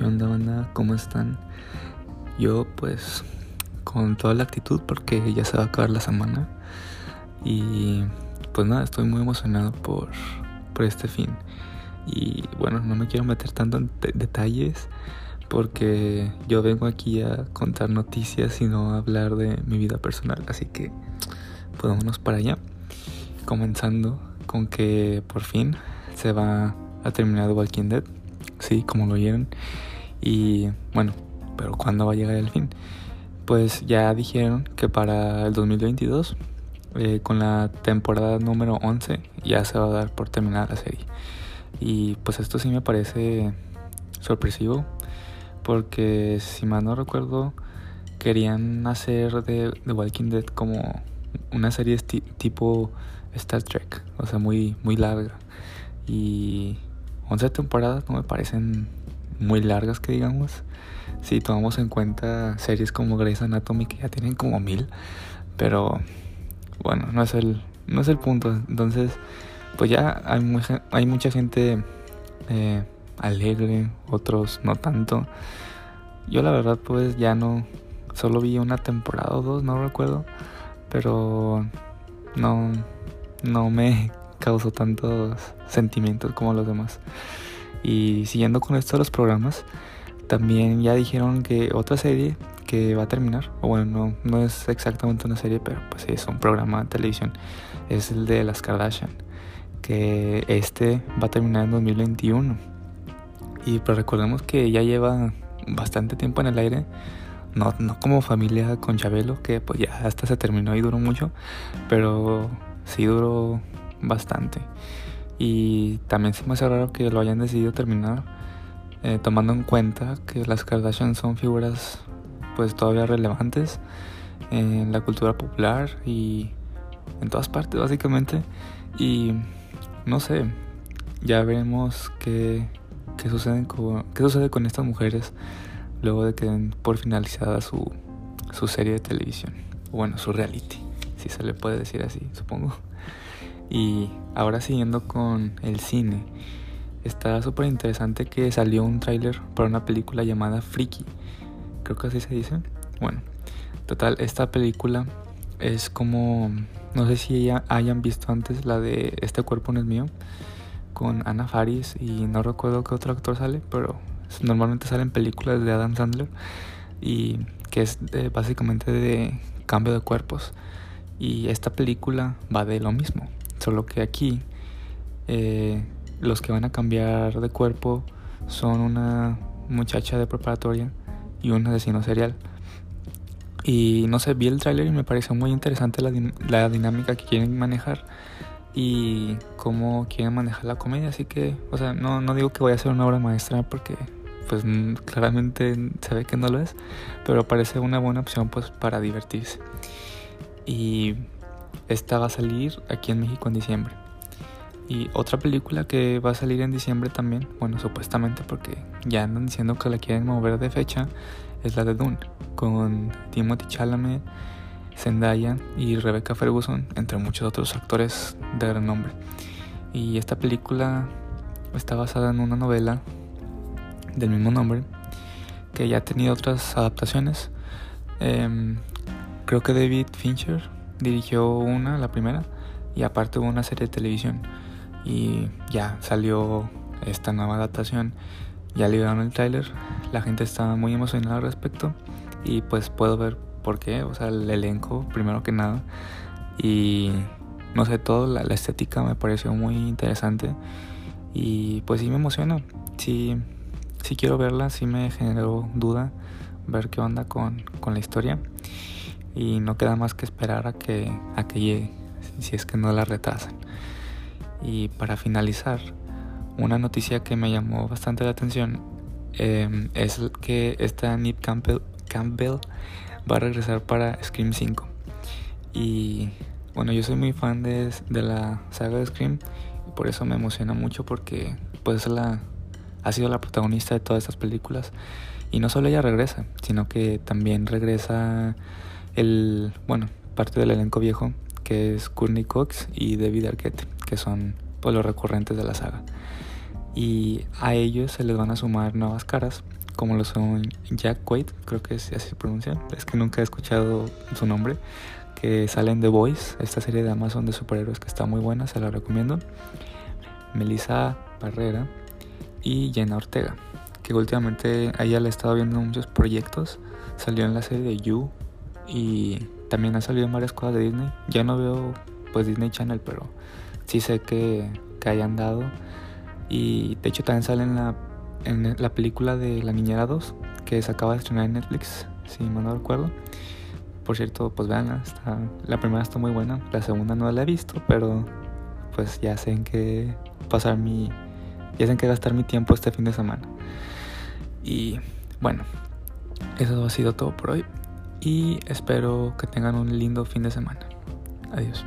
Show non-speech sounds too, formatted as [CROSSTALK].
¿Qué onda, banda? ¿Cómo están? Yo, pues, con toda la actitud porque ya se va a acabar la semana. Y, pues nada, estoy muy emocionado por, por este fin. Y bueno, no me quiero meter tanto en detalles porque yo vengo aquí a contar noticias y no a hablar de mi vida personal. Así que, pues vámonos para allá. Comenzando con que por fin se va a terminar Walking Dead. Sí, como lo oyeron. Y bueno, pero ¿cuándo va a llegar el fin? Pues ya dijeron que para el 2022, eh, con la temporada número 11, ya se va a dar por terminada la serie. Y pues esto sí me parece sorpresivo, porque si mal no recuerdo, querían hacer de The Walking Dead como una serie tipo Star Trek, o sea, muy, muy larga. Y 11 temporadas no me parecen muy largas que digamos. Si tomamos en cuenta series como Grey's Anatomy que ya tienen como mil. Pero bueno, no es el, no es el punto. Entonces, pues ya hay, hay mucha gente eh, alegre, otros no tanto. Yo la verdad pues ya no, solo vi una temporada o dos, no recuerdo. Pero no, no me [LAUGHS] causó tantos sentimientos como los demás. Y siguiendo con esto de los programas, también ya dijeron que otra serie que va a terminar, o bueno, no, no es exactamente una serie, pero pues es un programa de televisión, es el de las Kardashian, que este va a terminar en 2021. Y pues recordemos que ya lleva bastante tiempo en el aire, no, no como familia con Chabelo, que pues ya hasta se terminó y duró mucho, pero sí duró bastante. Y también se me hace raro que lo hayan decidido terminar, eh, tomando en cuenta que las Kardashian son figuras pues todavía relevantes en la cultura popular y en todas partes básicamente. Y no sé, ya veremos qué, qué, sucede, con, qué sucede con estas mujeres luego de que den por finalizada su, su serie de televisión. Bueno, su reality, si se le puede decir así, supongo. Y ahora siguiendo con el cine, está súper interesante que salió un tráiler para una película llamada Freaky. Creo que así se dice. Bueno, total, esta película es como, no sé si ya hayan visto antes la de Este cuerpo no es mío, con Ana Faris y no recuerdo qué otro actor sale, pero normalmente salen películas de Adam Sandler y que es básicamente de cambio de cuerpos. Y esta película va de lo mismo. Solo que aquí eh, los que van a cambiar de cuerpo son una muchacha de preparatoria y un asesino serial. Y no sé, vi el tráiler y me pareció muy interesante la, la, dinámica que quieren manejar y cómo quieren manejar la comedia. Así que, o sea, no, no digo que voy a ser una obra maestra porque pues claramente se ve que no lo es, pero parece una buena opción pues para divertirse. Y esta va a salir aquí en México en diciembre. Y otra película que va a salir en diciembre también, bueno, supuestamente porque ya andan diciendo que la quieren mover de fecha, es la de Dune, con Timothy Chalamet, Zendaya y Rebecca Ferguson, entre muchos otros actores de renombre. Y esta película está basada en una novela del mismo nombre, que ya ha tenido otras adaptaciones. Em, creo que David Fincher dirigió una, la primera, y aparte hubo una serie de televisión. Y ya salió esta nueva adaptación. Ya liberaron el tráiler, la gente está muy emocionada al respecto y pues puedo ver por qué, o sea, el elenco primero que nada y no sé, todo, la, estética me pareció muy interesante y pues sí me emociona, sí, sí quiero verla, sí me generó duda ver qué onda con, con la historia y no queda más que esperar a que, a que llegue, si es que no la retrasan. Y para finalizar, una noticia que me llamó bastante la atención em, es que esta Nip Campbell, va a regresar para Scream 5. Y bueno, yo soy muy fan de, de la saga de Scream y por eso me emociona mucho porque pues la, ha sido la protagonista de todas estas películas. Y no solo ella regresa, sino que también regresa el, bueno, parte del elenco viejo, que es Courtney Cox y David Arquette, que son pues, los recurrentes de la saga. Y a ellos se les van a sumar nuevas caras, como lo son Jack Quaid, creo que así se pronuncia, es que nunca he escuchado su nombre, que sale en The Voice, esta serie de Amazon de superhéroes que está muy buena, se la recomiendo. Melissa Barrera y Jenna Ortega, que últimamente a ella le he estado viendo muchos proyectos. Salió en la serie de You y también ha salido en varias cosas de Disney. Ya no veo pues Disney Channel, pero sí sé que, que hayan dado. Y de hecho también sale en la, en la película de La Niñera 2, que se acaba de estrenar en Netflix, si mal no recuerdo. Por cierto, pues está, la primera está muy buena, la segunda no la he visto, pero pues ya sé en qué pasar mi, ya sé en qué gastar mi tiempo este fin de semana. Y bueno, eso ha sido todo por hoy y espero que tengan un lindo fin de semana. Adiós.